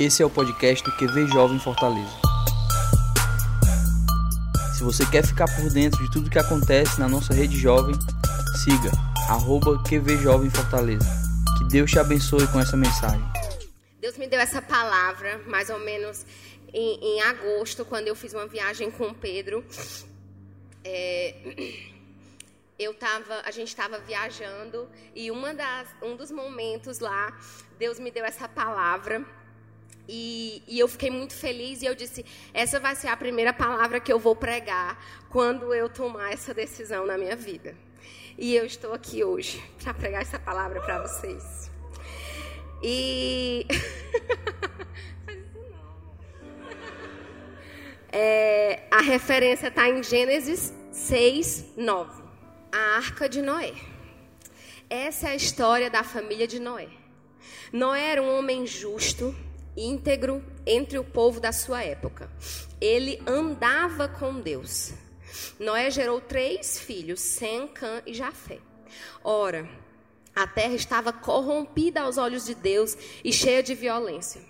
Esse é o podcast do QV Jovem Fortaleza. Se você quer ficar por dentro de tudo que acontece na nossa rede jovem, siga arroba QV Jovem Fortaleza. Que Deus te abençoe com essa mensagem. Deus me deu essa palavra mais ou menos em, em agosto, quando eu fiz uma viagem com o Pedro. É, eu tava, a gente estava viajando e uma das, um dos momentos lá, Deus me deu essa palavra e, e, eu fiquei muito feliz e eu disse: essa vai ser a primeira palavra que eu vou pregar quando eu tomar essa decisão na minha vida. E eu estou aqui hoje para pregar essa palavra para vocês. E. é, a referência está em Gênesis 6, 9. A arca de Noé. Essa é a história da família de Noé. Noé era um homem justo íntegro entre o povo da sua época. Ele andava com Deus. Noé gerou três filhos, Sem, Cã e Jafé. Ora, a terra estava corrompida aos olhos de Deus e cheia de violência.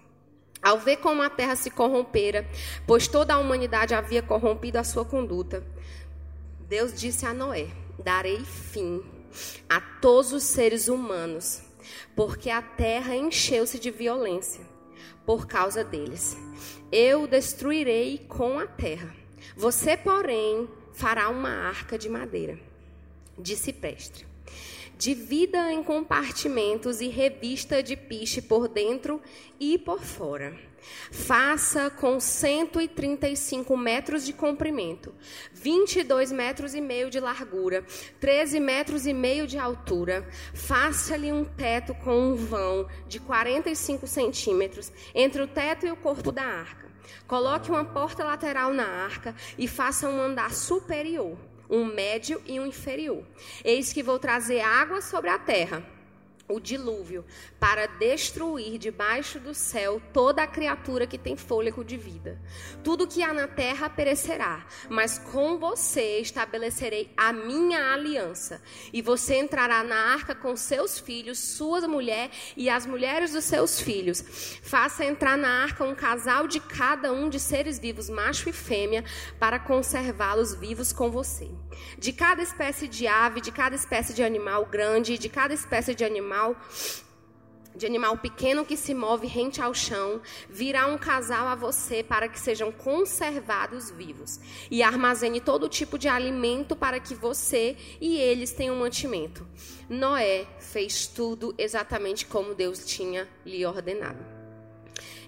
Ao ver como a terra se corrompera, pois toda a humanidade havia corrompido a sua conduta, Deus disse a Noé: Darei fim a todos os seres humanos, porque a terra encheu-se de violência por causa deles. Eu o destruirei com a terra. Você, porém, fará uma arca de madeira, de ciprestre. Divida em compartimentos e revista de piche por dentro e por fora Faça com 135 metros de comprimento, 22 metros e meio de largura, 13 metros e meio de altura. Faça-lhe um teto com um vão de 45 centímetros entre o teto e o corpo da arca. Coloque uma porta lateral na arca e faça um andar superior, um médio e um inferior. Eis que vou trazer água sobre a terra o dilúvio para destruir debaixo do céu toda a criatura que tem fôlego de vida. Tudo que há na terra perecerá, mas com você estabelecerei a minha aliança. E você entrará na arca com seus filhos, sua mulher e as mulheres dos seus filhos. Faça entrar na arca um casal de cada um de seres vivos, macho e fêmea, para conservá-los vivos com você. De cada espécie de ave, de cada espécie de animal grande, de cada espécie de animal de animal pequeno que se move rente ao chão, virá um casal a você para que sejam conservados vivos. E armazene todo tipo de alimento para que você e eles tenham mantimento. Noé fez tudo exatamente como Deus tinha lhe ordenado.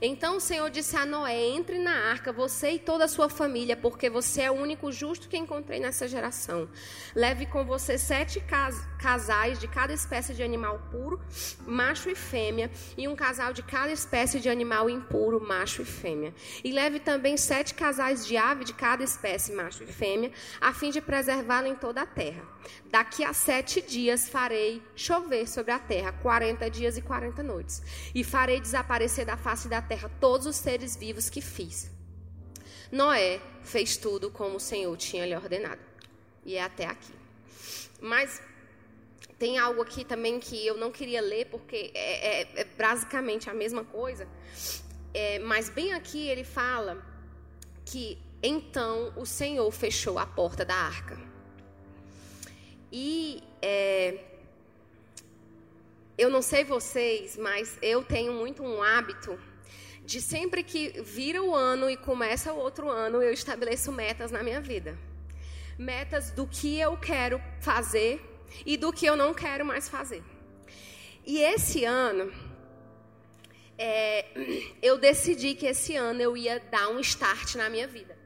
Então o Senhor disse a Noé: entre na arca, você e toda a sua família, porque você é o único justo que encontrei nessa geração. Leve com você sete casais de cada espécie de animal puro, macho e fêmea, e um casal de cada espécie de animal impuro, macho e fêmea. E leve também sete casais de ave de cada espécie, macho e fêmea, a fim de preservá-la em toda a terra. Daqui a sete dias farei chover sobre a terra, quarenta dias e quarenta noites, e farei desaparecer da face da terra todos os seres vivos que fiz. Noé fez tudo como o Senhor tinha lhe ordenado. E é até aqui. Mas tem algo aqui também que eu não queria ler, porque é, é, é basicamente a mesma coisa. É, mas bem aqui ele fala que então o Senhor fechou a porta da arca. E é, eu não sei vocês, mas eu tenho muito um hábito de sempre que vira o ano e começa o outro ano, eu estabeleço metas na minha vida. Metas do que eu quero fazer e do que eu não quero mais fazer. E esse ano, é, eu decidi que esse ano eu ia dar um start na minha vida.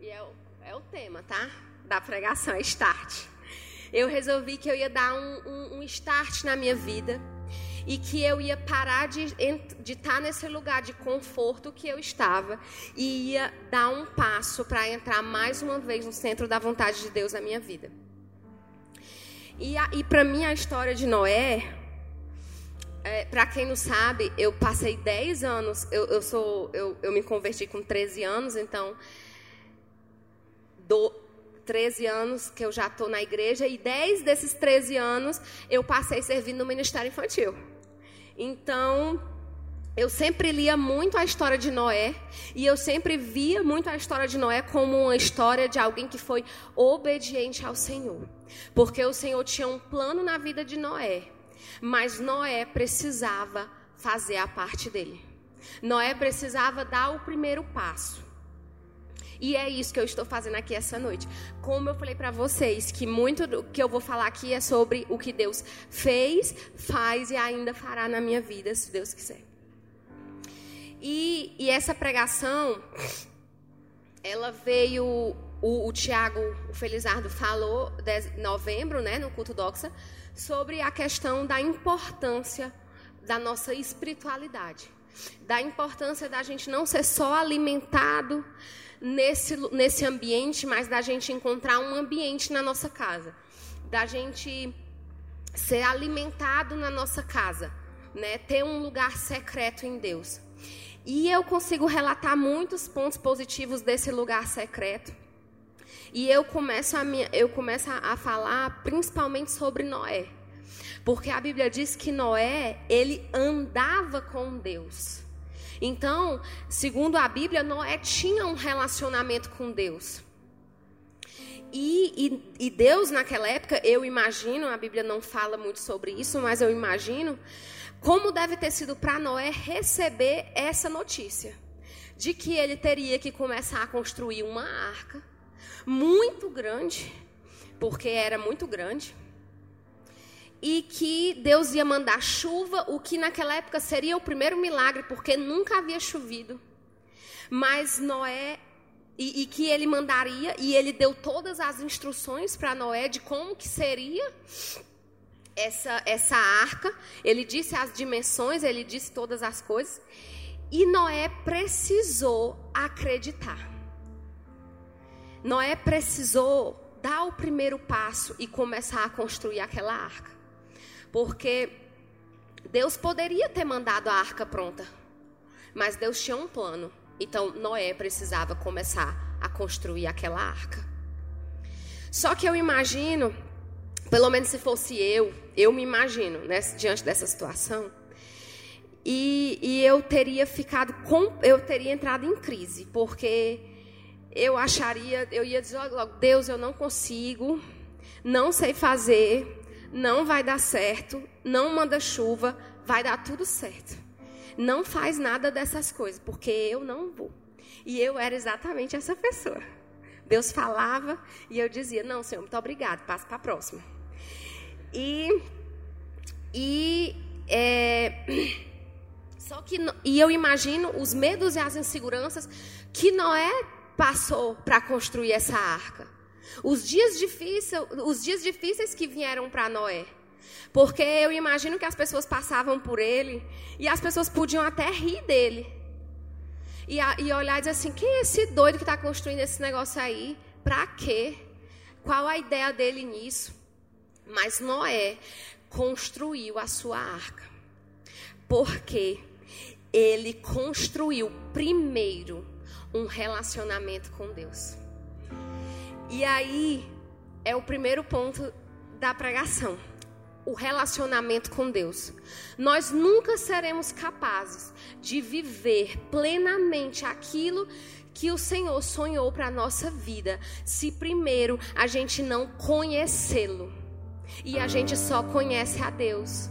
E é o, é o tema, tá? Da pregação, é start eu resolvi que eu ia dar um, um, um start na minha vida e que eu ia parar de estar tá nesse lugar de conforto que eu estava e ia dar um passo para entrar mais uma vez no centro da vontade de Deus na minha vida. E, e para mim a história de Noé, é, para quem não sabe, eu passei 10 anos, eu, eu, sou, eu, eu me converti com 13 anos, então do, 13 anos que eu já estou na igreja e 10 desses 13 anos eu passei servindo no ministério infantil. Então, eu sempre lia muito a história de Noé e eu sempre via muito a história de Noé como uma história de alguém que foi obediente ao Senhor. Porque o Senhor tinha um plano na vida de Noé, mas Noé precisava fazer a parte dele. Noé precisava dar o primeiro passo. E é isso que eu estou fazendo aqui essa noite. Como eu falei para vocês, que muito do que eu vou falar aqui é sobre o que Deus fez, faz e ainda fará na minha vida, se Deus quiser. E, e essa pregação, ela veio, o, o Tiago, o Felizardo falou em novembro, né, no culto doxa, sobre a questão da importância da nossa espiritualidade. Da importância da gente não ser só alimentado nesse, nesse ambiente, mas da gente encontrar um ambiente na nossa casa. Da gente ser alimentado na nossa casa. Né? Ter um lugar secreto em Deus. E eu consigo relatar muitos pontos positivos desse lugar secreto. E eu começo a, eu começo a falar principalmente sobre Noé. Porque a Bíblia diz que Noé, ele andava com Deus. Então, segundo a Bíblia, Noé tinha um relacionamento com Deus. E, e, e, Deus, naquela época, eu imagino, a Bíblia não fala muito sobre isso, mas eu imagino como deve ter sido para Noé receber essa notícia de que ele teria que começar a construir uma arca muito grande, porque era muito grande, e que Deus ia mandar chuva, o que naquela época seria o primeiro milagre, porque nunca havia chovido. Mas Noé e, e, que ele mandaria, e ele deu todas as instruções para Noé de como que seria essa, essa arca. Ele disse as dimensões, ele disse todas as coisas. E Noé precisou acreditar. Noé precisou dar o primeiro passo e começar a construir aquela arca. Porque Deus poderia ter mandado a arca pronta, mas Deus tinha um plano. Então Noé precisava começar a construir aquela arca. Só que eu imagino, pelo menos se fosse eu, eu me imagino, né, diante dessa situação, e, e eu teria ficado com, eu teria entrado em crise, porque eu acharia, eu ia dizer logo, Deus, eu não consigo, não sei fazer, não vai dar certo, não manda chuva, vai dar tudo certo. Não faz nada dessas coisas, porque eu não vou. E eu era exatamente essa pessoa. Deus falava e eu dizia: Não, Senhor, muito obrigado, passo para a próxima. E, e é, só que e eu imagino os medos e as inseguranças que Noé passou para construir essa arca. Os dias, difícil, os dias difíceis que vieram para Noé. Porque eu imagino que as pessoas passavam por ele e as pessoas podiam até rir dele. E, e olhar e dizer assim: quem é esse doido que está construindo esse negócio aí? Para quê? Qual a ideia dele nisso? Mas Noé construiu a sua arca. Porque ele construiu primeiro um relacionamento com Deus. E aí é o primeiro ponto da pregação. O relacionamento com Deus. Nós nunca seremos capazes de viver plenamente aquilo que o Senhor sonhou para a nossa vida, se primeiro a gente não conhecê-lo. E a gente só conhece a Deus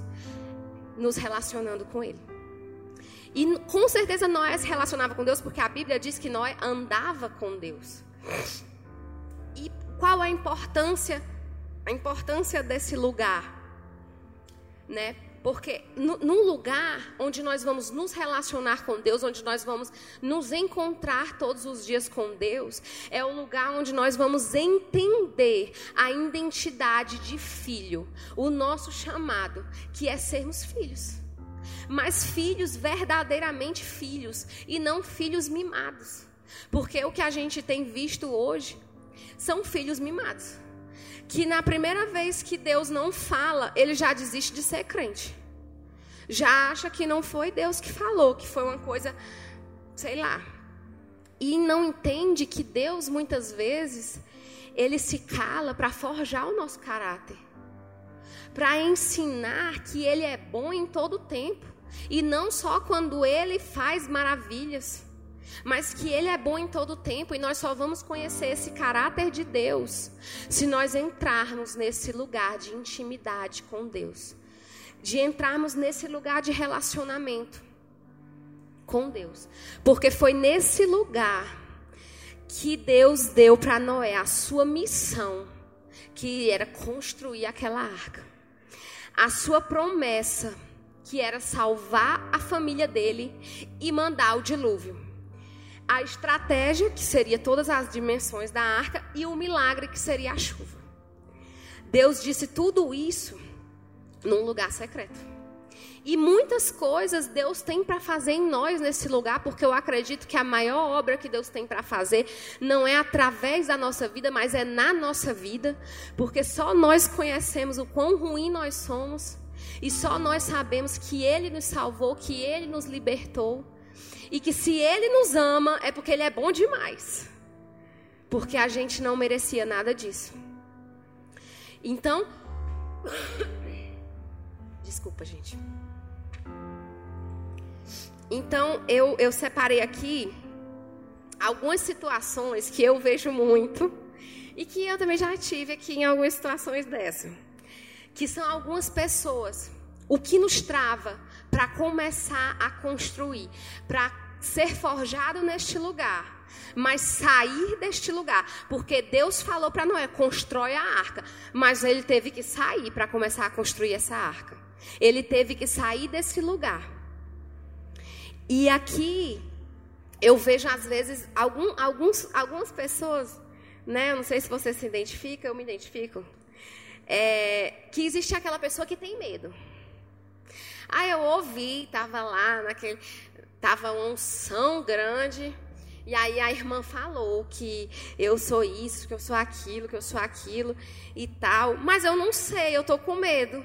nos relacionando com Ele. E com certeza Noé se relacionava com Deus, porque a Bíblia diz que Noé andava com Deus. E qual a importância, a importância desse lugar, né? Porque no, num lugar onde nós vamos nos relacionar com Deus, onde nós vamos nos encontrar todos os dias com Deus, é o lugar onde nós vamos entender a identidade de filho, o nosso chamado, que é sermos filhos. Mas filhos verdadeiramente filhos e não filhos mimados. Porque o que a gente tem visto hoje são filhos mimados. Que na primeira vez que Deus não fala, ele já desiste de ser crente. Já acha que não foi Deus que falou, que foi uma coisa, sei lá. E não entende que Deus muitas vezes ele se cala para forjar o nosso caráter. Para ensinar que ele é bom em todo tempo E não só quando ele faz maravilhas, mas que ele é bom em todo tempo e nós só vamos conhecer esse caráter de Deus se nós entrarmos nesse lugar de intimidade com Deus, de entrarmos nesse lugar de relacionamento com Deus. Porque foi nesse lugar que Deus deu para Noé a sua missão, que era construir aquela arca. A sua promessa, que era salvar a família dele e mandar o dilúvio. A estratégia, que seria todas as dimensões da arca, e o milagre, que seria a chuva. Deus disse tudo isso num lugar secreto. E muitas coisas Deus tem para fazer em nós nesse lugar, porque eu acredito que a maior obra que Deus tem para fazer não é através da nossa vida, mas é na nossa vida, porque só nós conhecemos o quão ruim nós somos, e só nós sabemos que Ele nos salvou, que Ele nos libertou, e que se Ele nos ama é porque Ele é bom demais, porque a gente não merecia nada disso. Então, desculpa, gente. Então, eu, eu separei aqui algumas situações que eu vejo muito e que eu também já tive aqui em algumas situações dessa. Que são algumas pessoas. O que nos trava para começar a construir, para ser forjado neste lugar, mas sair deste lugar, porque Deus falou para Noé: constrói a arca, mas ele teve que sair para começar a construir essa arca. Ele teve que sair desse lugar. E aqui eu vejo às vezes algum, alguns, algumas pessoas, né? Eu não sei se você se identifica, eu me identifico. É, que existe aquela pessoa que tem medo. Ah, eu ouvi, estava lá naquele, tava uma unção grande. E aí a irmã falou que eu sou isso, que eu sou aquilo, que eu sou aquilo e tal. Mas eu não sei, eu tô com medo.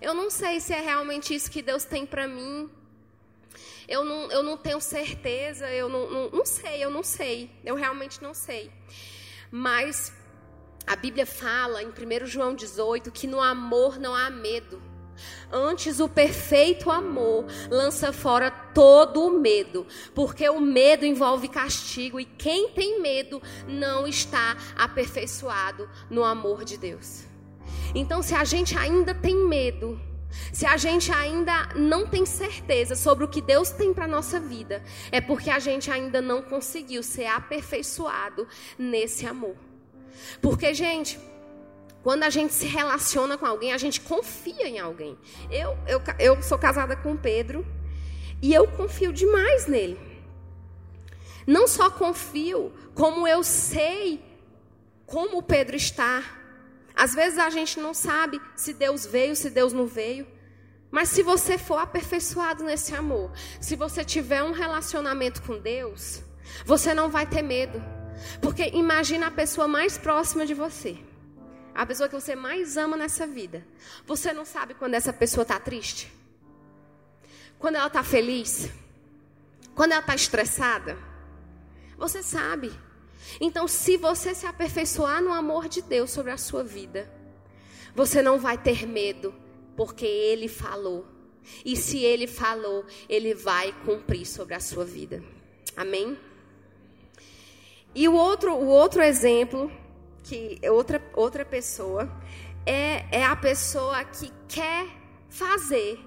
Eu não sei se é realmente isso que Deus tem para mim eu não, eu não tenho certeza, eu não, não, não sei, eu não sei, eu realmente não sei. Mas a Bíblia fala em 1 João 18 que no amor não há medo. Antes, o perfeito amor lança fora todo o medo, porque o medo envolve castigo e quem tem medo não está aperfeiçoado no amor de Deus. Então, se a gente ainda tem medo, se a gente ainda não tem certeza sobre o que Deus tem para nossa vida, é porque a gente ainda não conseguiu ser aperfeiçoado nesse amor. Porque, gente, quando a gente se relaciona com alguém, a gente confia em alguém. Eu, eu, eu sou casada com o Pedro e eu confio demais nele. Não só confio, como eu sei como o Pedro está às vezes a gente não sabe se Deus veio, se Deus não veio. Mas se você for aperfeiçoado nesse amor, se você tiver um relacionamento com Deus, você não vai ter medo. Porque imagina a pessoa mais próxima de você. A pessoa que você mais ama nessa vida. Você não sabe quando essa pessoa está triste? Quando ela está feliz? Quando ela está estressada? Você sabe. Então, se você se aperfeiçoar no amor de Deus sobre a sua vida, você não vai ter medo, porque Ele falou. E se Ele falou, Ele vai cumprir sobre a sua vida. Amém? E o outro, o outro exemplo, que outra, outra pessoa, é, é a pessoa que quer fazer.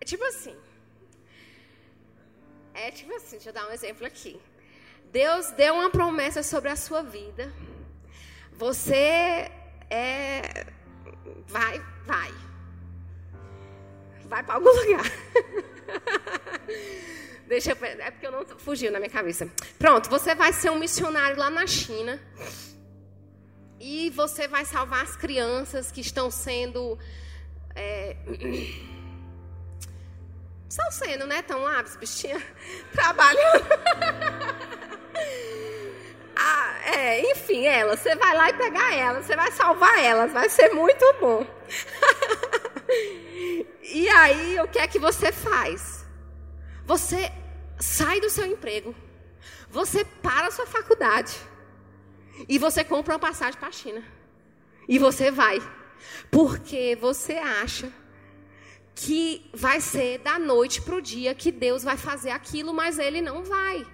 É tipo assim. É tipo assim, deixa eu dar um exemplo aqui. Deus deu uma promessa sobre a sua vida. Você é. Vai, vai. Vai para algum lugar. Deixa eu. É porque eu não. Fugiu na minha cabeça. Pronto, você vai ser um missionário lá na China. E você vai salvar as crianças que estão sendo. É, estão sendo, né? Estão lá, as bichinhas trabalhando. Ah, é, enfim, ela, você vai lá e pegar ela, você vai salvar elas, vai ser muito bom. e aí, o que é que você faz? Você sai do seu emprego, você para a sua faculdade e você compra uma passagem para a China. E você vai, porque você acha que vai ser da noite para o dia que Deus vai fazer aquilo, mas ele não vai.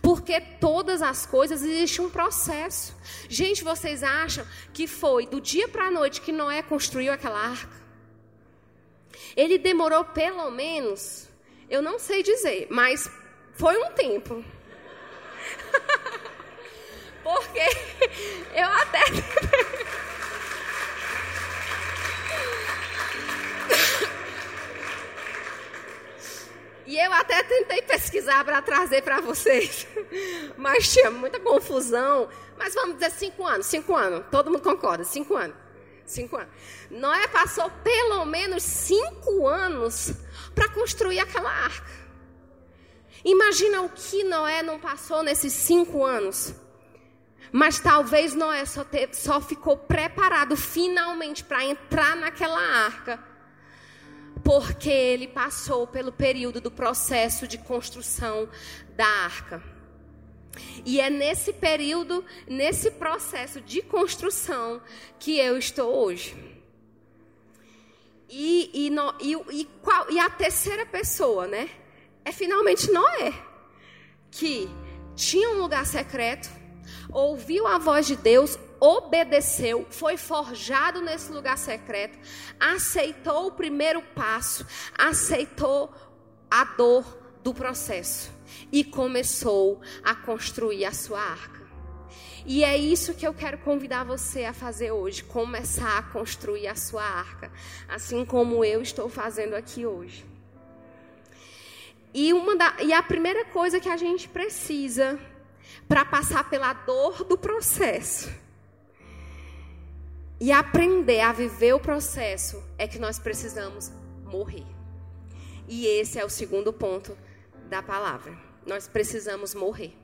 Porque todas as coisas existe um processo. Gente, vocês acham que foi do dia para a noite que Noé construiu aquela arca? Ele demorou pelo menos, eu não sei dizer, mas foi um tempo. Porque eu até E eu até tentei pesquisar para trazer para vocês, mas tinha muita confusão. Mas vamos dizer cinco anos, cinco anos, todo mundo concorda, cinco anos. Cinco anos. Noé passou pelo menos cinco anos para construir aquela arca. Imagina o que Noé não passou nesses cinco anos. Mas talvez Noé só, só ficou preparado finalmente para entrar naquela arca porque ele passou pelo período do processo de construção da arca. E é nesse período, nesse processo de construção, que eu estou hoje. E, e, no, e, e, qual, e a terceira pessoa, né? É finalmente Noé, que tinha um lugar secreto, ouviu a voz de Deus, obedeceu, foi forjado nesse lugar secreto, aceitou o primeiro passo, aceitou a dor do processo e começou a construir a sua arca. E é isso que eu quero convidar você a fazer hoje, começar a construir a sua arca, assim como eu estou fazendo aqui hoje. E, uma da, e a primeira coisa que a gente precisa para passar pela dor do processo e aprender a viver o processo é que nós precisamos morrer. E esse é o segundo ponto da palavra. Nós precisamos morrer.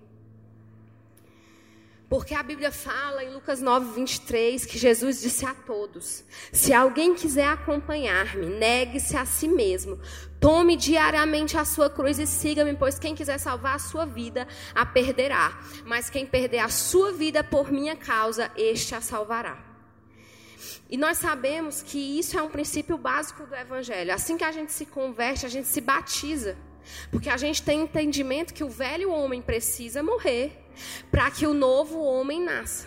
Porque a Bíblia fala em Lucas 9, 23 que Jesus disse a todos: Se alguém quiser acompanhar-me, negue-se a si mesmo, tome diariamente a sua cruz e siga-me, pois quem quiser salvar a sua vida, a perderá. Mas quem perder a sua vida por minha causa, este a salvará. E nós sabemos que isso é um princípio básico do Evangelho. Assim que a gente se converte, a gente se batiza. Porque a gente tem entendimento que o velho homem precisa morrer para que o novo homem nasça.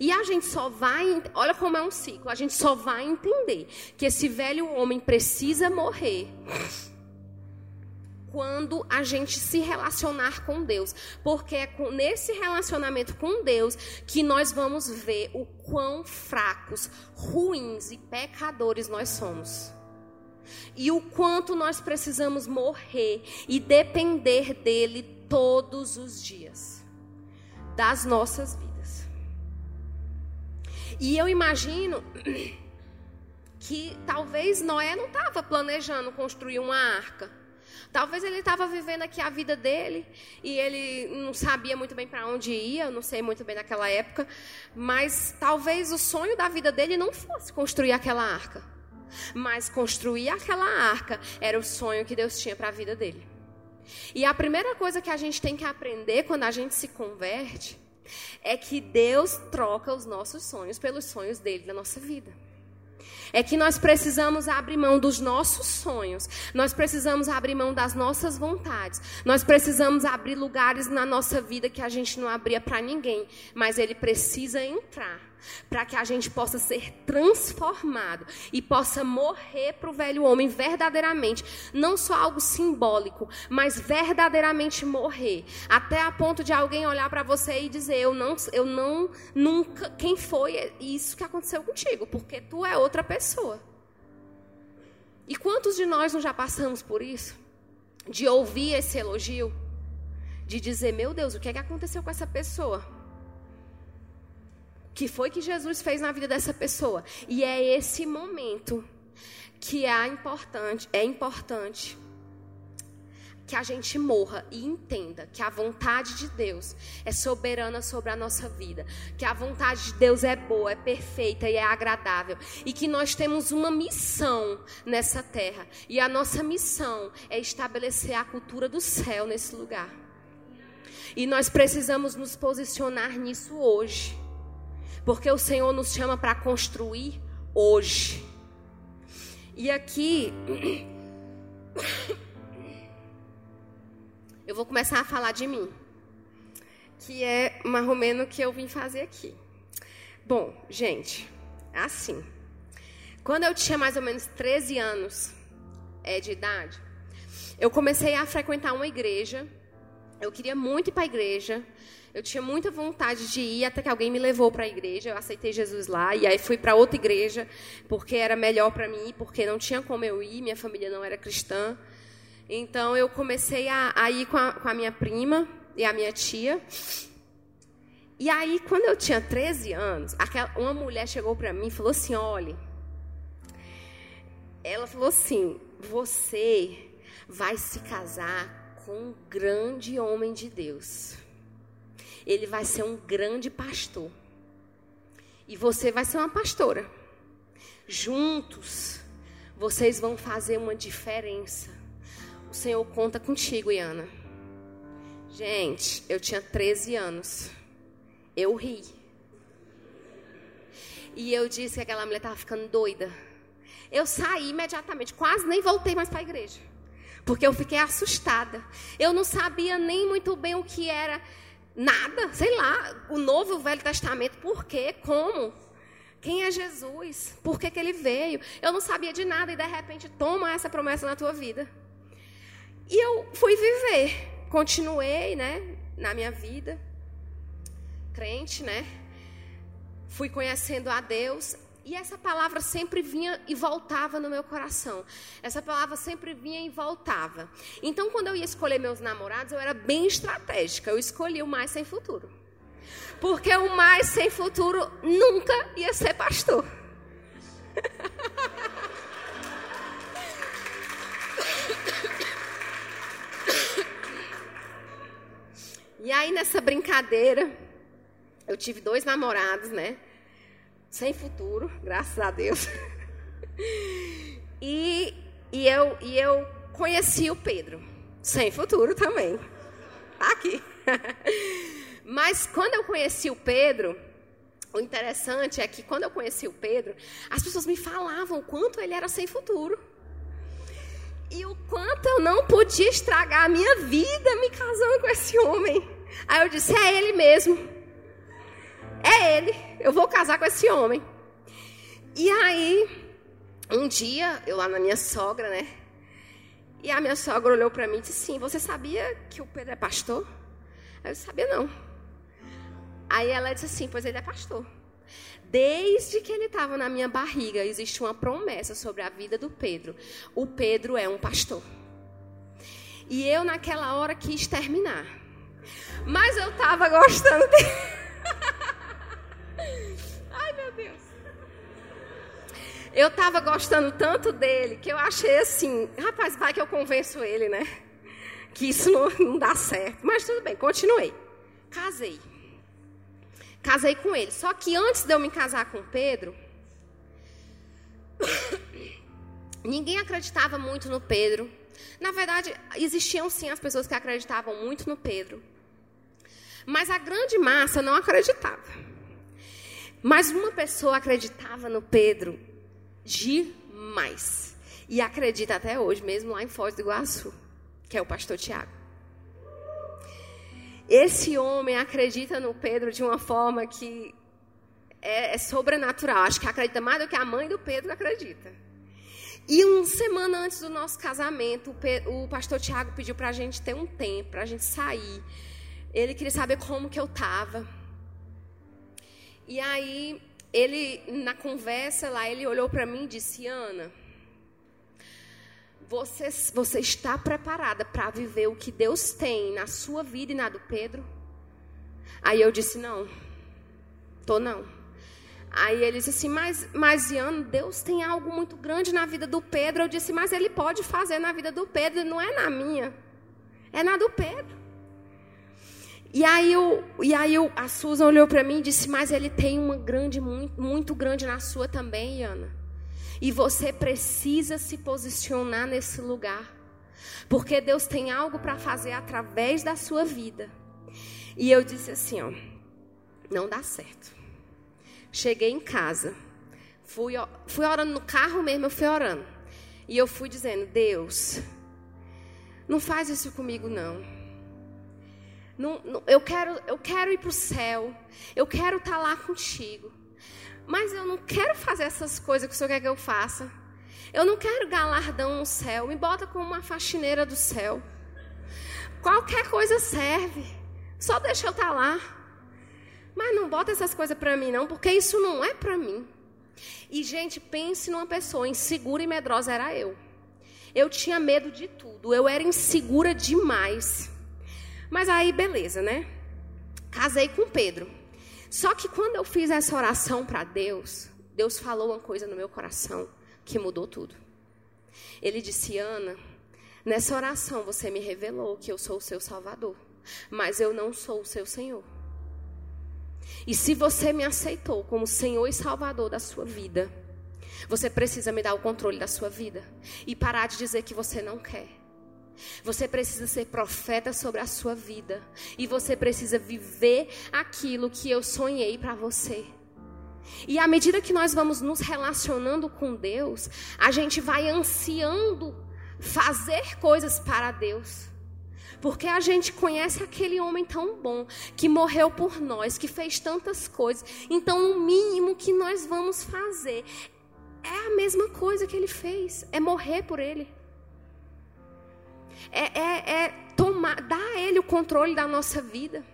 E a gente só vai, olha como é um ciclo, a gente só vai entender que esse velho homem precisa morrer quando a gente se relacionar com Deus. Porque é nesse relacionamento com Deus que nós vamos ver o quão fracos, ruins e pecadores nós somos. E o quanto nós precisamos morrer e depender dele todos os dias das nossas vidas. E eu imagino que talvez Noé não estava planejando construir uma arca. Talvez ele estava vivendo aqui a vida dele e ele não sabia muito bem para onde ia, não sei muito bem naquela época, mas talvez o sonho da vida dele não fosse construir aquela arca. Mas construir aquela arca era o sonho que Deus tinha para a vida dele. E a primeira coisa que a gente tem que aprender quando a gente se converte é que Deus troca os nossos sonhos pelos sonhos dele na nossa vida é que nós precisamos abrir mão dos nossos sonhos, nós precisamos abrir mão das nossas vontades, nós precisamos abrir lugares na nossa vida que a gente não abria para ninguém, mas ele precisa entrar para que a gente possa ser transformado e possa morrer para o velho homem verdadeiramente, não só algo simbólico, mas verdadeiramente morrer, até a ponto de alguém olhar para você e dizer: eu não, eu não, nunca, quem foi isso que aconteceu contigo, porque tu é outra pessoa. E quantos de nós não já passamos por isso? De ouvir esse elogio, de dizer: meu Deus, o que é que aconteceu com essa pessoa? Que foi que Jesus fez na vida dessa pessoa. E é esse momento que é importante, é importante que a gente morra e entenda que a vontade de Deus é soberana sobre a nossa vida, que a vontade de Deus é boa, é perfeita e é agradável, e que nós temos uma missão nessa terra, e a nossa missão é estabelecer a cultura do céu nesse lugar. E nós precisamos nos posicionar nisso hoje. Porque o Senhor nos chama para construir hoje. E aqui eu vou começar a falar de mim, que é mais ou menos o que eu vim fazer aqui. Bom, gente, assim. Quando eu tinha mais ou menos 13 anos é, de idade, eu comecei a frequentar uma igreja. Eu queria muito ir para a igreja. Eu tinha muita vontade de ir, até que alguém me levou para a igreja. Eu aceitei Jesus lá e aí fui para outra igreja, porque era melhor para mim, porque não tinha como eu ir, minha família não era cristã. Então eu comecei a, a ir com a, com a minha prima e a minha tia. E aí, quando eu tinha 13 anos, aquela, uma mulher chegou para mim e falou assim: olha, ela falou assim: você vai se casar com um grande homem de Deus. Ele vai ser um grande pastor. E você vai ser uma pastora. Juntos, vocês vão fazer uma diferença. O Senhor conta contigo, Iana. Gente, eu tinha 13 anos. Eu ri. E eu disse que aquela mulher estava ficando doida. Eu saí imediatamente, quase nem voltei mais para a igreja. Porque eu fiquei assustada. Eu não sabia nem muito bem o que era nada, sei lá, o Novo e o Velho Testamento, por quê, como, quem é Jesus, por que, que ele veio. Eu não sabia de nada e de repente toma essa promessa na tua vida. E eu fui viver, continuei, né, na minha vida crente, né? Fui conhecendo a Deus e essa palavra sempre vinha e voltava no meu coração. Essa palavra sempre vinha e voltava. Então, quando eu ia escolher meus namorados, eu era bem estratégica. Eu escolhi o mais sem futuro. Porque o mais sem futuro nunca ia ser pastor. E aí, nessa brincadeira, eu tive dois namorados, né? Sem futuro, graças a Deus. E, e, eu, e eu conheci o Pedro, sem futuro também. Tá aqui. Mas quando eu conheci o Pedro, o interessante é que quando eu conheci o Pedro, as pessoas me falavam o quanto ele era sem futuro. E o quanto eu não podia estragar a minha vida me casando com esse homem. Aí eu disse: é ele mesmo. É ele, eu vou casar com esse homem. E aí, um dia, eu lá na minha sogra, né? E a minha sogra olhou para mim e disse assim: Você sabia que o Pedro é pastor? Eu sabia não. Aí ela disse assim: Pois ele é pastor. Desde que ele estava na minha barriga, existe uma promessa sobre a vida do Pedro. O Pedro é um pastor. E eu, naquela hora, quis terminar. Mas eu estava gostando dele. Ai, meu Deus. Eu estava gostando tanto dele que eu achei assim, rapaz, vai que eu convenço ele, né? Que isso não, não dá certo. Mas tudo bem, continuei. Casei. Casei com ele. Só que antes de eu me casar com Pedro, ninguém acreditava muito no Pedro. Na verdade, existiam sim as pessoas que acreditavam muito no Pedro. Mas a grande massa não acreditava. Mas uma pessoa acreditava no Pedro demais. E acredita até hoje, mesmo lá em Foz do Iguaçu, que é o pastor Tiago. Esse homem acredita no Pedro de uma forma que é, é sobrenatural. Acho que acredita mais do que a mãe do Pedro acredita. E uma semana antes do nosso casamento, o, Pedro, o pastor Tiago pediu para a gente ter um tempo, para a gente sair. Ele queria saber como que eu estava. E aí, ele, na conversa lá, ele olhou para mim e disse: Ana, você, você está preparada para viver o que Deus tem na sua vida e na do Pedro? Aí eu disse: Não, tô não. Aí ele disse assim: Mas, mas Iana, Deus tem algo muito grande na vida do Pedro. Eu disse: Mas ele pode fazer na vida do Pedro, não é na minha, é na do Pedro. E aí, eu, e aí eu, a Susan olhou para mim e disse: Mas ele tem uma grande, muito, muito grande na sua também, Ana. E você precisa se posicionar nesse lugar. Porque Deus tem algo para fazer através da sua vida. E eu disse assim: ó, Não dá certo. Cheguei em casa. Fui, fui orando no carro mesmo, eu fui orando. E eu fui dizendo: Deus, não faz isso comigo, não. Não, não eu, quero, eu quero ir para o céu. Eu quero estar tá lá contigo. Mas eu não quero fazer essas coisas que o Senhor quer que eu faça. Eu não quero galardão no céu. Me bota como uma faxineira do céu. Qualquer coisa serve. Só deixa eu estar tá lá. Mas não bota essas coisas para mim, não, porque isso não é para mim. E, gente, pense numa pessoa insegura e medrosa, era eu. Eu tinha medo de tudo, eu era insegura demais. Mas aí, beleza, né? Casei com Pedro. Só que quando eu fiz essa oração para Deus, Deus falou uma coisa no meu coração que mudou tudo. Ele disse: Ana, nessa oração você me revelou que eu sou o seu Salvador, mas eu não sou o seu Senhor. E se você me aceitou como Senhor e Salvador da sua vida, você precisa me dar o controle da sua vida e parar de dizer que você não quer. Você precisa ser profeta sobre a sua vida e você precisa viver aquilo que eu sonhei para você. E à medida que nós vamos nos relacionando com Deus, a gente vai ansiando fazer coisas para Deus. Porque a gente conhece aquele homem tão bom, que morreu por nós, que fez tantas coisas. Então, o mínimo que nós vamos fazer é a mesma coisa que ele fez: é morrer por ele. É, é, é tomar, dar a ele o controle da nossa vida.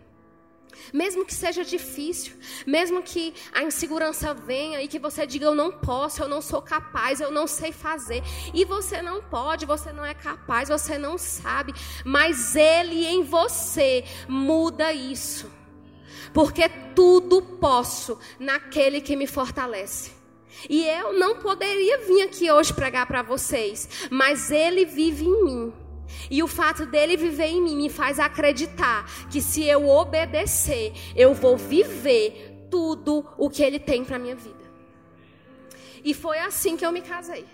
Mesmo que seja difícil, mesmo que a insegurança venha e que você diga eu não posso, eu não sou capaz, eu não sei fazer. E você não pode, você não é capaz, você não sabe, mas ele em você muda isso. Porque tudo posso naquele que me fortalece. E eu não poderia vir aqui hoje pregar para vocês, mas ele vive em mim. E o fato dele viver em mim me faz acreditar que se eu obedecer, eu vou viver tudo o que ele tem para minha vida. E foi assim que eu me casei.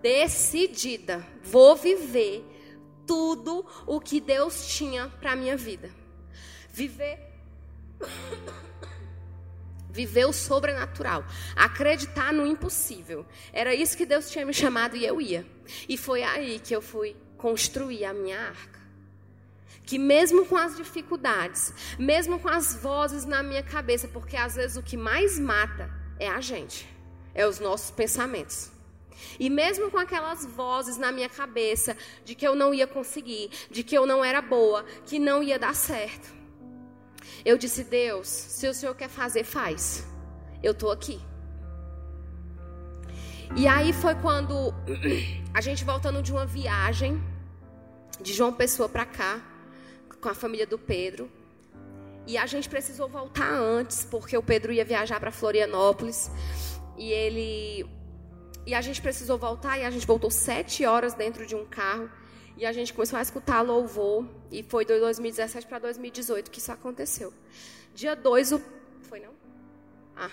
Decidida, vou viver tudo o que Deus tinha para minha vida. Viver viver o sobrenatural, acreditar no impossível. Era isso que Deus tinha me chamado e eu ia. E foi aí que eu fui construir a minha arca. Que mesmo com as dificuldades, mesmo com as vozes na minha cabeça, porque às vezes o que mais mata é a gente, é os nossos pensamentos. E mesmo com aquelas vozes na minha cabeça de que eu não ia conseguir, de que eu não era boa, que não ia dar certo, eu disse: Deus, se o Senhor quer fazer, faz. Eu estou aqui. E aí foi quando a gente voltando de uma viagem de João Pessoa para cá, com a família do Pedro. E a gente precisou voltar antes, porque o Pedro ia viajar para Florianópolis. E ele. E a gente precisou voltar, e a gente voltou sete horas dentro de um carro. E a gente começou a escutar louvor. E foi de 2017 para 2018 que isso aconteceu. Dia 2, o... foi não? Ah.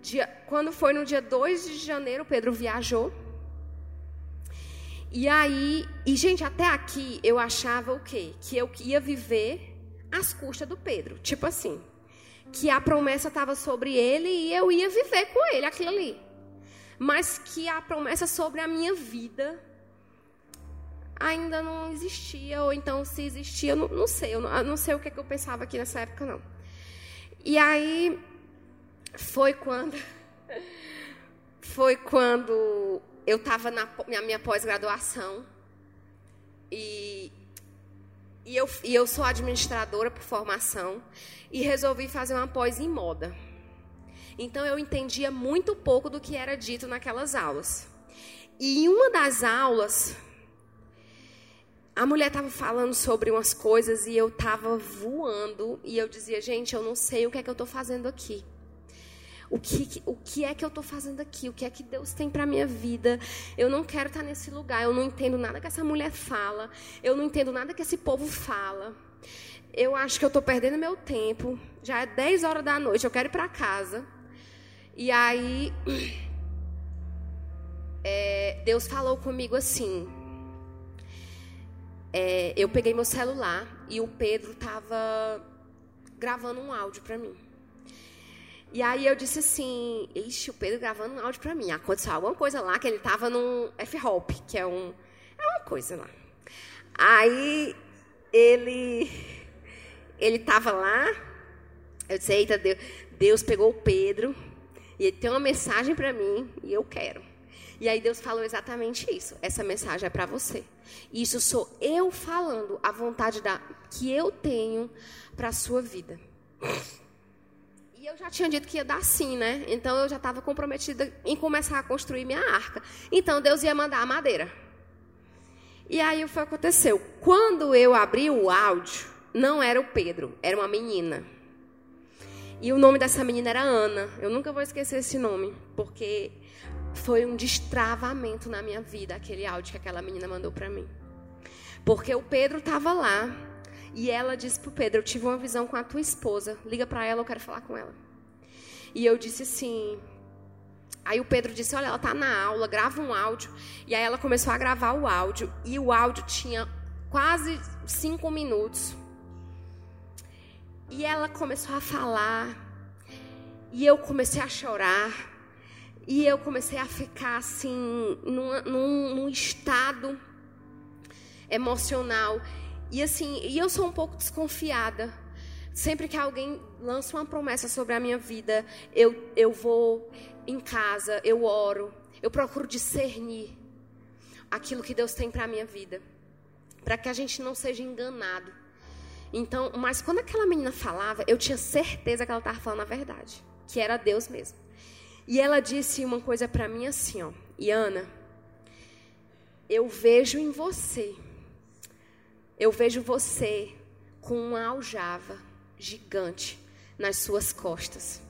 Dia... Quando foi no dia 2 de janeiro, o Pedro viajou e aí, e gente, até aqui eu achava o quê? Que eu ia viver às custas do Pedro. Tipo assim, que a promessa estava sobre ele e eu ia viver com ele, aquilo ali. Mas que a promessa sobre a minha vida ainda não existia, ou então se existia, eu não, não sei, eu não, eu não sei o que, é que eu pensava aqui nessa época, não. E aí foi quando foi quando eu estava na, na, minha pós-graduação e, e, eu, e eu sou administradora por formação e resolvi fazer uma pós em moda. Então eu entendia muito pouco do que era dito naquelas aulas. E em uma das aulas, a mulher estava falando sobre umas coisas e eu estava voando e eu dizia, gente, eu não sei o que é que eu estou fazendo aqui. O que, o que é que eu estou fazendo aqui? O que é que Deus tem para minha vida? Eu não quero estar tá nesse lugar. Eu não entendo nada que essa mulher fala. Eu não entendo nada que esse povo fala. Eu acho que eu estou perdendo meu tempo. Já é 10 horas da noite. Eu quero ir para casa. E aí, é, Deus falou comigo assim. É, eu peguei meu celular e o Pedro estava gravando um áudio para mim. E aí eu disse assim, ixi, o Pedro gravando um áudio para mim. Aconteceu alguma coisa lá, que ele estava num F-Hop, que é um... É uma coisa lá. Aí ele... Ele estava lá, eu disse, eita, Deus, Deus pegou o Pedro e ele tem uma mensagem para mim e eu quero. E aí Deus falou exatamente isso. Essa mensagem é para você. Isso sou eu falando a vontade da que eu tenho para a sua vida. E eu já tinha dito que ia dar sim, né? Então eu já estava comprometida em começar a construir minha arca. Então Deus ia mandar a madeira. E aí o que aconteceu? Quando eu abri o áudio, não era o Pedro, era uma menina. E o nome dessa menina era Ana. Eu nunca vou esquecer esse nome, porque foi um destravamento na minha vida aquele áudio que aquela menina mandou para mim. Porque o Pedro estava lá e ela disse pro Pedro: "Eu tive uma visão com a tua esposa. Liga para ela, eu quero falar com ela". E eu disse assim, Aí o Pedro disse: Olha, ela está na aula, grava um áudio. E aí ela começou a gravar o áudio. E o áudio tinha quase cinco minutos. E ela começou a falar. E eu comecei a chorar. E eu comecei a ficar assim, num, num, num estado emocional. E assim, e eu sou um pouco desconfiada. Sempre que alguém lança uma promessa sobre a minha vida, eu, eu vou em casa, eu oro, eu procuro discernir aquilo que Deus tem para a minha vida, para que a gente não seja enganado. Então, mas quando aquela menina falava, eu tinha certeza que ela estava falando a verdade, que era Deus mesmo. E ela disse uma coisa para mim assim, ó, Iana, eu vejo em você, eu vejo você com uma aljava gigante nas suas costas.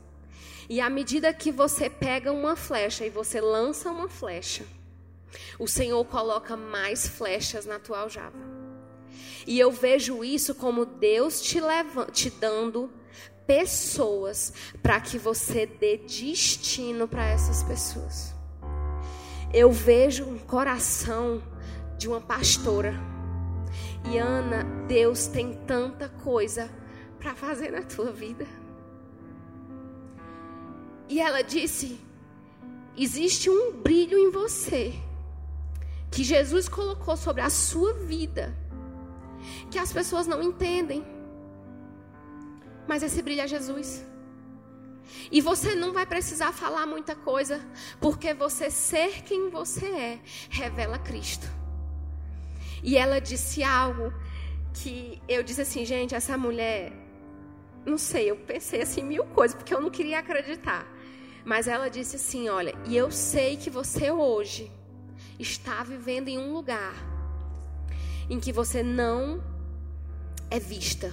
E à medida que você pega uma flecha e você lança uma flecha, o Senhor coloca mais flechas na tua aljava. E eu vejo isso como Deus te, te dando pessoas para que você dê destino para essas pessoas. Eu vejo um coração de uma pastora. E Ana, Deus tem tanta coisa para fazer na tua vida. E ela disse: existe um brilho em você que Jesus colocou sobre a sua vida que as pessoas não entendem. Mas esse brilho é Jesus. E você não vai precisar falar muita coisa, porque você ser quem você é revela Cristo. E ela disse algo que eu disse assim, gente, essa mulher, não sei, eu pensei assim mil coisas, porque eu não queria acreditar. Mas ela disse assim: olha, e eu sei que você hoje está vivendo em um lugar em que você não é vista.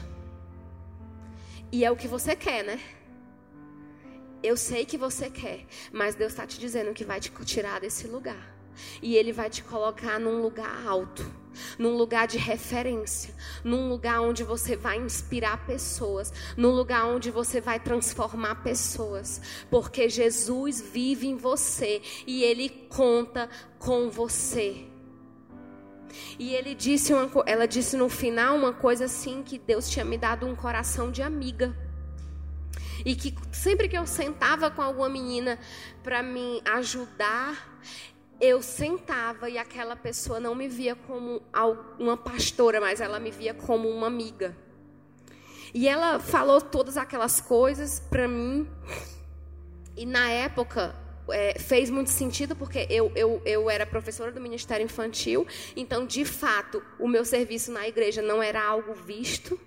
E é o que você quer, né? Eu sei que você quer, mas Deus está te dizendo que vai te tirar desse lugar. E Ele vai te colocar num lugar alto, num lugar de referência, num lugar onde você vai inspirar pessoas, num lugar onde você vai transformar pessoas, porque Jesus vive em você e Ele conta com você. E ele disse uma, ela disse no final uma coisa assim que Deus tinha me dado um coração de amiga. E que sempre que eu sentava com alguma menina para me ajudar, eu sentava e aquela pessoa não me via como uma pastora, mas ela me via como uma amiga. E ela falou todas aquelas coisas para mim. E na época é, fez muito sentido porque eu, eu, eu era professora do Ministério Infantil, então, de fato, o meu serviço na igreja não era algo visto,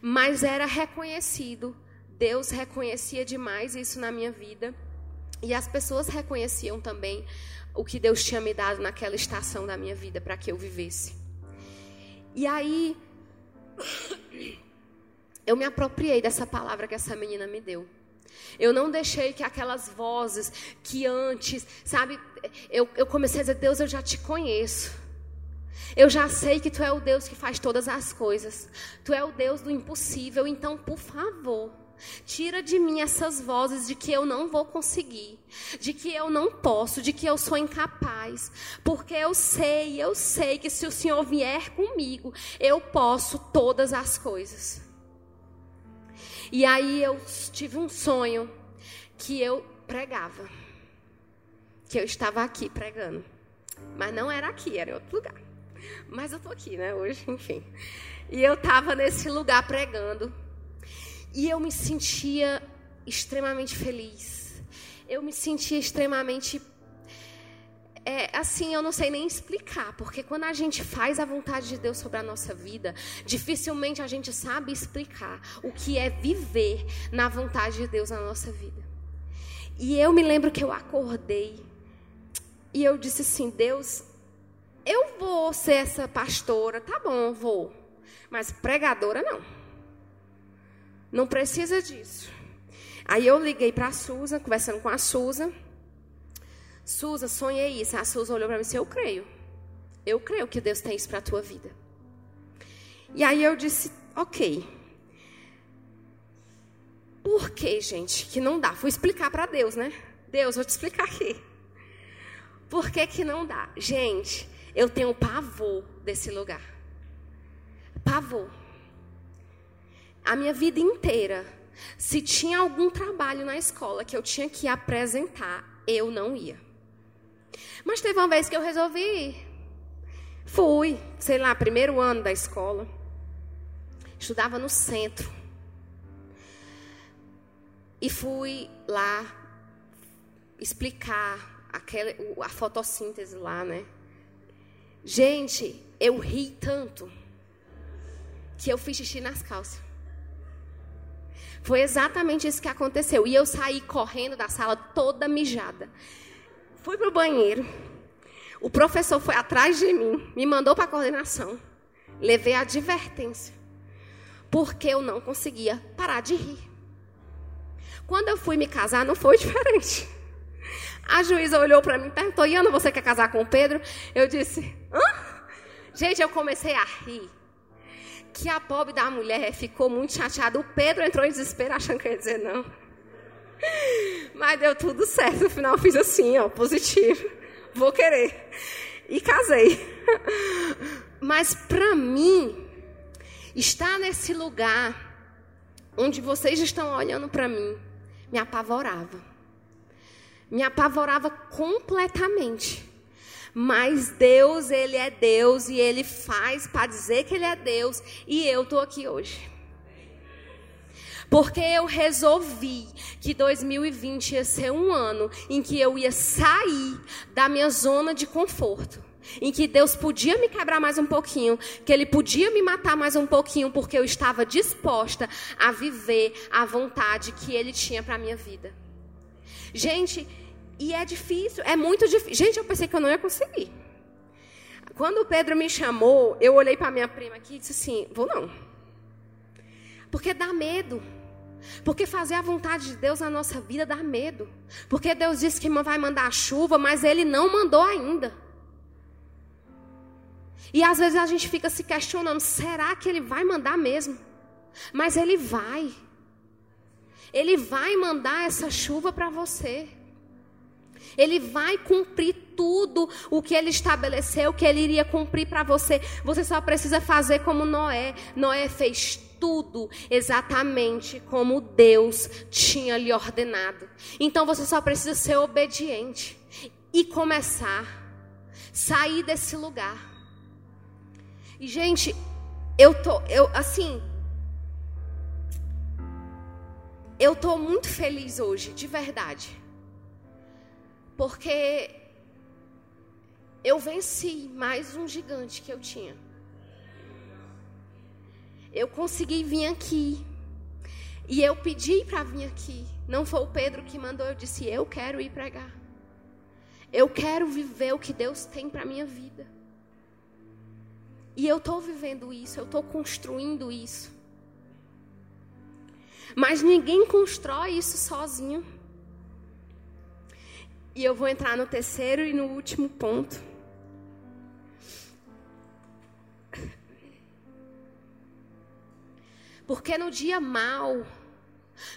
mas era reconhecido. Deus reconhecia demais isso na minha vida. E as pessoas reconheciam também o que Deus tinha me dado naquela estação da minha vida para que eu vivesse. E aí, eu me apropriei dessa palavra que essa menina me deu. Eu não deixei que aquelas vozes que antes, sabe, eu, eu comecei a dizer: Deus, eu já te conheço. Eu já sei que tu é o Deus que faz todas as coisas. Tu é o Deus do impossível. Então, por favor, tira de mim essas vozes de que eu não vou conseguir, de que eu não posso, de que eu sou incapaz. Porque eu sei, eu sei que se o Senhor vier comigo, eu posso todas as coisas. E aí eu tive um sonho que eu pregava. Que eu estava aqui pregando. Mas não era aqui, era em outro lugar. Mas eu tô aqui, né, hoje, enfim. E eu estava nesse lugar pregando. E eu me sentia extremamente feliz. Eu me sentia extremamente é, assim, eu não sei nem explicar, porque quando a gente faz a vontade de Deus sobre a nossa vida, dificilmente a gente sabe explicar o que é viver na vontade de Deus na nossa vida. E eu me lembro que eu acordei e eu disse assim: Deus, eu vou ser essa pastora, tá bom, vou, mas pregadora não. Não precisa disso. Aí eu liguei para a Susan, conversando com a Susan. Suza, sonhei isso. A Suza olhou para mim e disse: Eu creio. Eu creio que Deus tem isso para a tua vida. E aí eu disse: Ok. Por que, gente, que não dá? Fui explicar para Deus, né? Deus, vou te explicar aqui. Por que, que não dá? Gente, eu tenho pavor desse lugar. Pavor. A minha vida inteira, se tinha algum trabalho na escola que eu tinha que apresentar, eu não ia. Mas teve uma vez que eu resolvi ir. Fui, sei lá, primeiro ano da escola. Estudava no centro. E fui lá explicar aquela, a fotossíntese lá, né? Gente, eu ri tanto que eu fiz xixi nas calças. Foi exatamente isso que aconteceu. E eu saí correndo da sala toda mijada. Fui para o banheiro. O professor foi atrás de mim, me mandou para a coordenação. Levei a advertência. Porque eu não conseguia parar de rir. Quando eu fui me casar, não foi diferente. A juíza olhou para mim e perguntou: Iana, você quer casar com o Pedro? Eu disse: Hã? Gente, eu comecei a rir. Que a pobre da mulher ficou muito chateada. O Pedro entrou em desespero achando que ia dizer não. Mas deu tudo certo. No final fiz assim, ó, positivo. Vou querer. E casei. Mas para mim, estar nesse lugar onde vocês estão olhando para mim, me apavorava. Me apavorava completamente. Mas Deus, Ele é Deus e Ele faz para dizer que Ele é Deus. E eu estou aqui hoje. Porque eu resolvi que 2020 ia ser um ano em que eu ia sair da minha zona de conforto. Em que Deus podia me quebrar mais um pouquinho, que Ele podia me matar mais um pouquinho, porque eu estava disposta a viver a vontade que Ele tinha para a minha vida. Gente, e é difícil, é muito difícil. Gente, eu pensei que eu não ia conseguir. Quando o Pedro me chamou, eu olhei para minha prima aqui e disse assim: vou não. Porque dá medo. Porque fazer a vontade de Deus na nossa vida dá medo. Porque Deus disse que vai mandar chuva, mas Ele não mandou ainda. E às vezes a gente fica se questionando: será que Ele vai mandar mesmo? Mas Ele vai. Ele vai mandar essa chuva para você. Ele vai cumprir tudo o que ele estabeleceu, que ele iria cumprir para você. Você só precisa fazer como Noé. Noé fez tudo exatamente como Deus tinha lhe ordenado. Então você só precisa ser obediente e começar sair desse lugar. E gente, eu tô, eu assim, eu tô muito feliz hoje, de verdade. Porque eu venci mais um gigante que eu tinha eu consegui vir aqui. E eu pedi para vir aqui. Não foi o Pedro que mandou, eu disse: Eu quero ir pregar. Eu quero viver o que Deus tem para minha vida. E eu estou vivendo isso, eu estou construindo isso. Mas ninguém constrói isso sozinho. E eu vou entrar no terceiro e no último ponto. Porque no dia mal,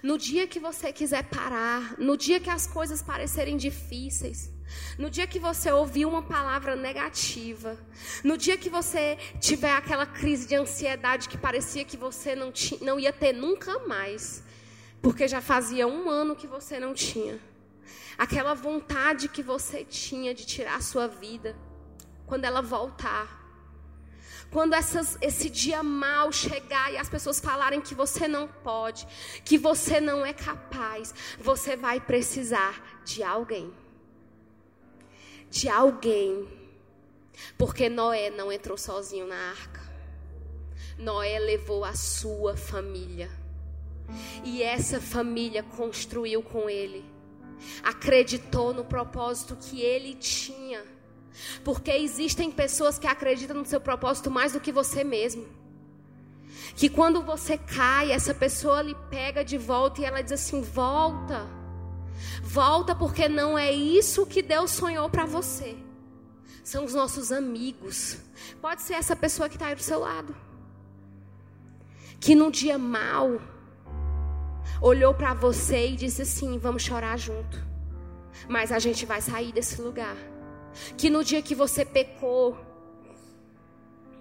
no dia que você quiser parar, no dia que as coisas parecerem difíceis, No dia que você ouvir uma palavra negativa, no dia que você tiver aquela crise de ansiedade que parecia que você não, tinha, não ia ter nunca mais, porque já fazia um ano que você não tinha, aquela vontade que você tinha de tirar a sua vida, quando ela voltar, quando essas, esse dia mal chegar e as pessoas falarem que você não pode, que você não é capaz, você vai precisar de alguém de alguém. Porque Noé não entrou sozinho na arca. Noé levou a sua família. E essa família construiu com ele. Acreditou no propósito que ele tinha. Porque existem pessoas que acreditam no seu propósito mais do que você mesmo. Que quando você cai, essa pessoa lhe pega de volta e ela diz assim: volta. Volta porque não é isso que Deus sonhou para você. São os nossos amigos. Pode ser essa pessoa que está aí do seu lado. Que num dia mal olhou para você e disse assim: vamos chorar junto. Mas a gente vai sair desse lugar. Que no dia que você pecou,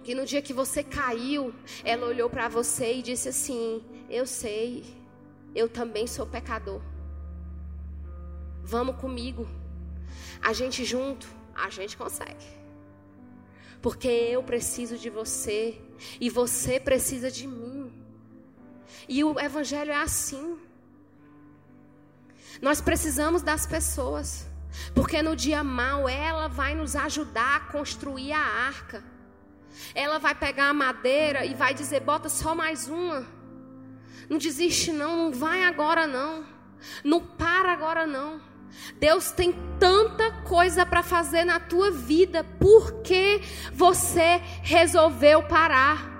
que no dia que você caiu, ela olhou para você e disse assim: Eu sei, eu também sou pecador. Vamos comigo. A gente junto, a gente consegue. Porque eu preciso de você e você precisa de mim. E o evangelho é assim. Nós precisamos das pessoas. Porque no dia mal ela vai nos ajudar a construir a arca. Ela vai pegar a madeira e vai dizer: bota só mais uma. Não desiste, não. Não vai agora, não. Não para agora, não. Deus tem tanta coisa para fazer na tua vida, por que você resolveu parar?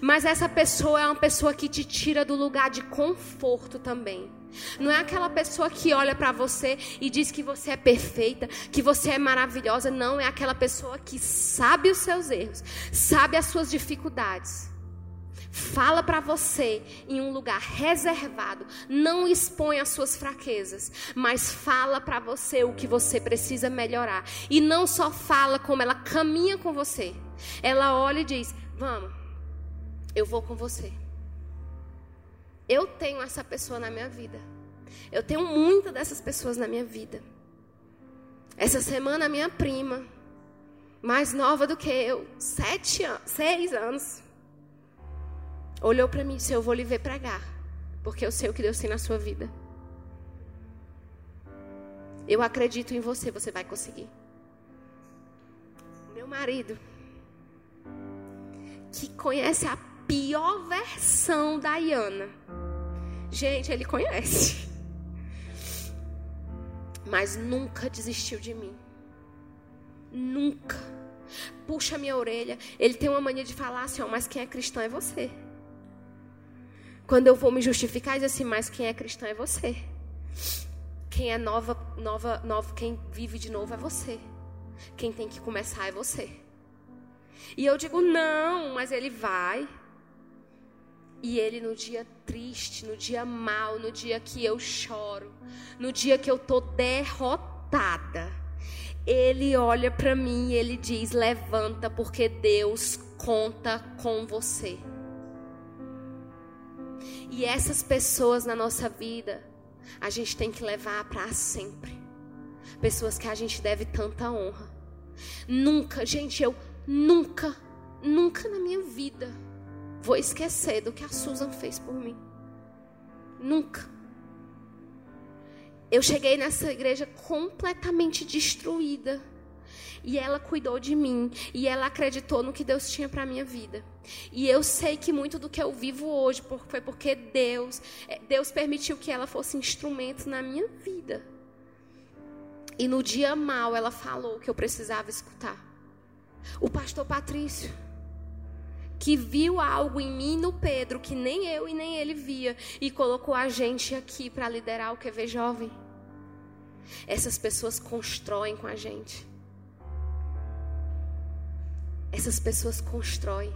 Mas essa pessoa é uma pessoa que te tira do lugar de conforto também. Não é aquela pessoa que olha para você e diz que você é perfeita, que você é maravilhosa. Não, é aquela pessoa que sabe os seus erros, sabe as suas dificuldades Fala para você em um lugar reservado. Não expõe as suas fraquezas, mas fala para você o que você precisa melhorar. E não só fala como ela caminha com você. Ela olha e diz: Vamos, eu vou com você. Eu tenho essa pessoa na minha vida. Eu tenho muitas dessas pessoas na minha vida. Essa semana, a minha prima, mais nova do que eu, sete anos, seis anos olhou para mim e disse: Eu vou lhe ver pregar, porque eu sei o que Deus tem na sua vida. Eu acredito em você, você vai conseguir. Meu marido, que conhece a pior versão da Iana. Gente, ele conhece. Mas nunca desistiu de mim. Nunca. Puxa minha orelha. Ele tem uma mania de falar assim, ó, mas quem é cristão é você. Quando eu vou me justificar, diz assim, mas quem é cristão é você. Quem é nova, nova, nova, quem vive de novo é você. Quem tem que começar é você. E eu digo, não, mas ele vai. E ele no dia triste, no dia mal, no dia que eu choro, no dia que eu tô derrotada, ele olha para mim e ele diz: "Levanta, porque Deus conta com você". E essas pessoas na nossa vida, a gente tem que levar para sempre. Pessoas que a gente deve tanta honra. Nunca, gente, eu nunca, nunca na minha vida vou esquecer do que a Susan fez por mim. Nunca. Eu cheguei nessa igreja completamente destruída. E ela cuidou de mim. E ela acreditou no que Deus tinha para minha vida. E eu sei que muito do que eu vivo hoje foi porque Deus, é, Deus permitiu que ela fosse instrumento na minha vida. E no dia mal ela falou que eu precisava escutar. O pastor Patrício, que viu algo em mim no Pedro que nem eu e nem ele via e colocou a gente aqui para liderar o QV jovem. Essas pessoas constroem com a gente. Essas pessoas constroem.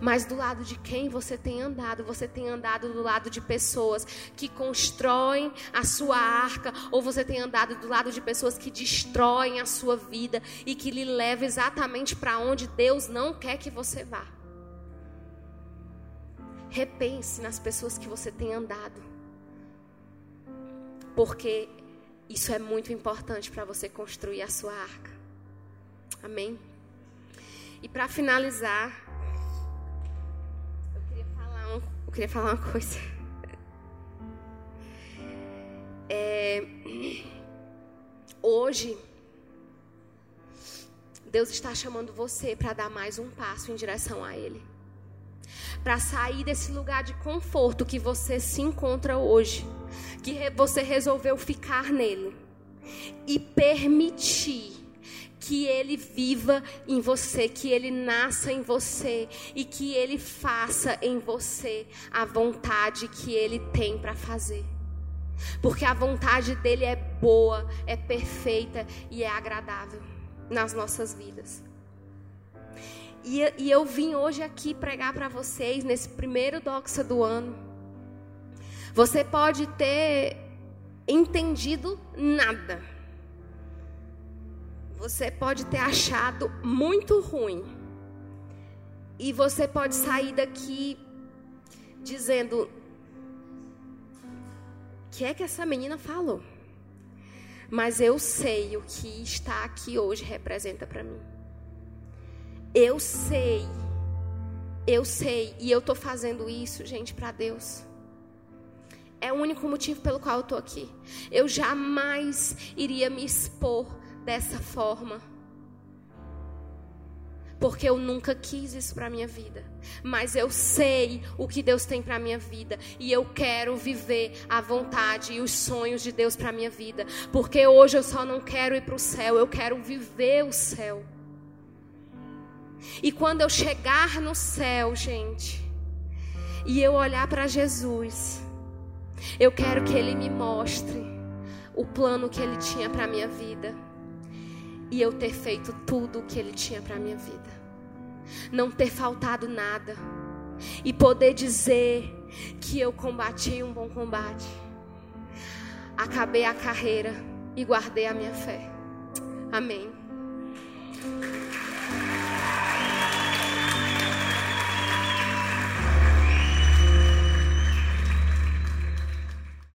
Mas do lado de quem você tem andado? Você tem andado do lado de pessoas que constroem a sua arca, ou você tem andado do lado de pessoas que destroem a sua vida e que lhe levam exatamente para onde Deus não quer que você vá? Repense nas pessoas que você tem andado. Porque isso é muito importante para você construir a sua arca. Amém? E para finalizar, eu queria falar, um, eu queria falar uma coisa. É, hoje, Deus está chamando você para dar mais um passo em direção a Ele para sair desse lugar de conforto que você se encontra hoje, que você resolveu ficar nele e permitir que ele viva em você, que ele nasça em você e que ele faça em você a vontade que ele tem para fazer. Porque a vontade dele é boa, é perfeita e é agradável nas nossas vidas. E, e eu vim hoje aqui pregar para vocês nesse primeiro doxa do ano. Você pode ter entendido nada. Você pode ter achado muito ruim. E você pode sair daqui dizendo: O que é que essa menina falou? Mas eu sei o que está aqui hoje representa para mim. Eu sei. Eu sei. E eu estou fazendo isso, gente, para Deus. É o único motivo pelo qual eu estou aqui. Eu jamais iria me expor dessa forma. Porque eu nunca quis isso para minha vida, mas eu sei o que Deus tem para minha vida e eu quero viver a vontade e os sonhos de Deus para minha vida, porque hoje eu só não quero ir para o céu, eu quero viver o céu. E quando eu chegar no céu, gente, e eu olhar para Jesus, eu quero que Ele me mostre o plano que Ele tinha para minha vida e eu ter feito tudo o que Ele tinha para minha vida, não ter faltado nada e poder dizer que eu combati um bom combate, acabei a carreira e guardei a minha fé. Amém.